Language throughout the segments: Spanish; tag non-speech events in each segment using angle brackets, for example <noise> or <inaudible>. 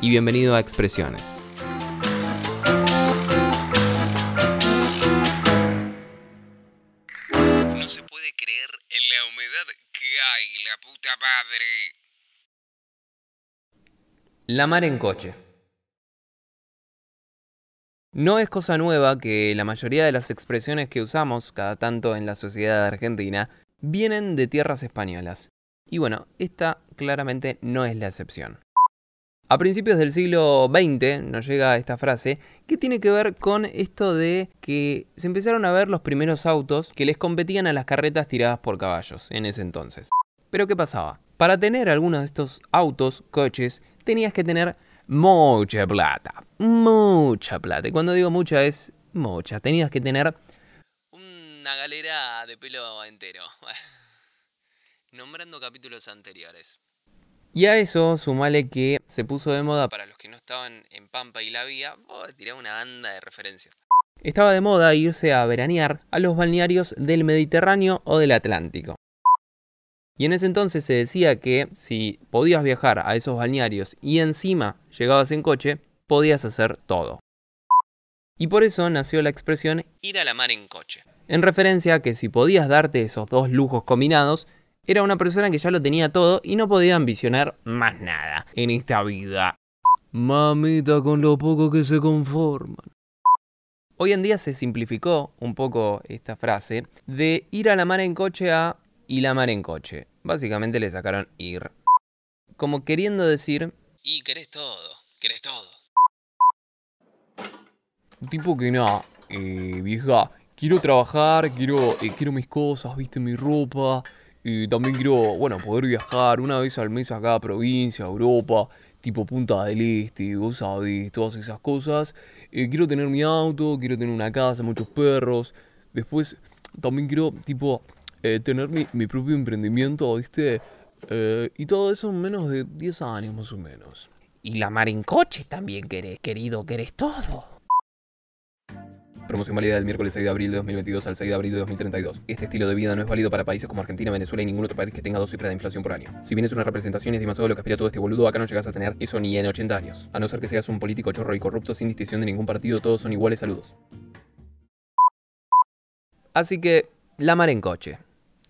y bienvenido a Expresiones. No se puede creer en la humedad que hay, la puta madre. La mar en coche. No es cosa nueva que la mayoría de las expresiones que usamos cada tanto en la sociedad argentina vienen de tierras españolas. Y bueno, esta claramente no es la excepción. A principios del siglo XX nos llega esta frase que tiene que ver con esto de que se empezaron a ver los primeros autos que les competían a las carretas tiradas por caballos en ese entonces. Pero ¿qué pasaba? Para tener algunos de estos autos, coches, tenías que tener mucha plata. Mucha plata. Y cuando digo mucha es mucha. Tenías que tener Una galera de pelo entero. <laughs> Nombrando capítulos anteriores. Y a eso sumale que se puso de moda, Para los que no estaban en Pampa y la Vía, a tirar una banda de referencias. estaba de moda irse a veranear a los balnearios del Mediterráneo o del Atlántico. Y en ese entonces se decía que si podías viajar a esos balnearios y encima llegabas en coche, podías hacer todo. Y por eso nació la expresión Ir a la mar en coche. en referencia a que si podías darte esos dos lujos combinados, era una persona que ya lo tenía todo y no podía ambicionar más nada en esta vida. Mamita con lo poco que se conforman. Hoy en día se simplificó un poco esta frase de ir a la mar en coche a y la mar en coche. Básicamente le sacaron ir. Como queriendo decir, Y querés todo, querés todo. tipo que nada, eh, vieja, quiero trabajar, quiero, eh, quiero mis cosas, viste, mi ropa, y también quiero, bueno, poder viajar una vez al mes a cada provincia, Europa, tipo Punta del Este, vos sabés, todas esas cosas. Eh, quiero tener mi auto, quiero tener una casa, muchos perros. Después también quiero, tipo, eh, tener mi, mi propio emprendimiento, viste, Eh, y todo eso en menos de 10 años más o menos. Y la mar en coche también querés, querido, querés todo. Promoción válida del miércoles 6 de abril de 2022 al 6 de abril de 2032. Este estilo de vida no es válido para países como Argentina, Venezuela y ningún otro país que tenga dos cifras de inflación por año. Si bien es una representación y es demasiado lo que aspira todo este boludo, acá no llegas a tener eso ni en 80 años. A no ser que seas un político chorro y corrupto sin distinción de ningún partido, todos son iguales saludos. Así que, la mar en coche.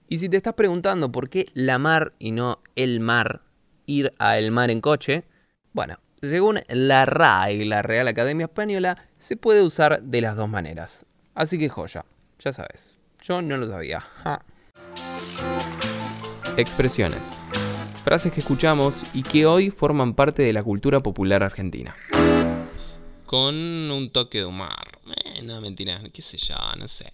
Y si te estás preguntando por qué la mar y no el mar, ir a el mar en coche, bueno, según la RAE, la Real Academia Española, se puede usar de las dos maneras. Así que joya, ya sabes. Yo no lo sabía. Expresiones. Frases que escuchamos y que hoy forman parte de la cultura popular argentina. Con un toque de humor. Eh, no, mentira, qué sé yo, no sé.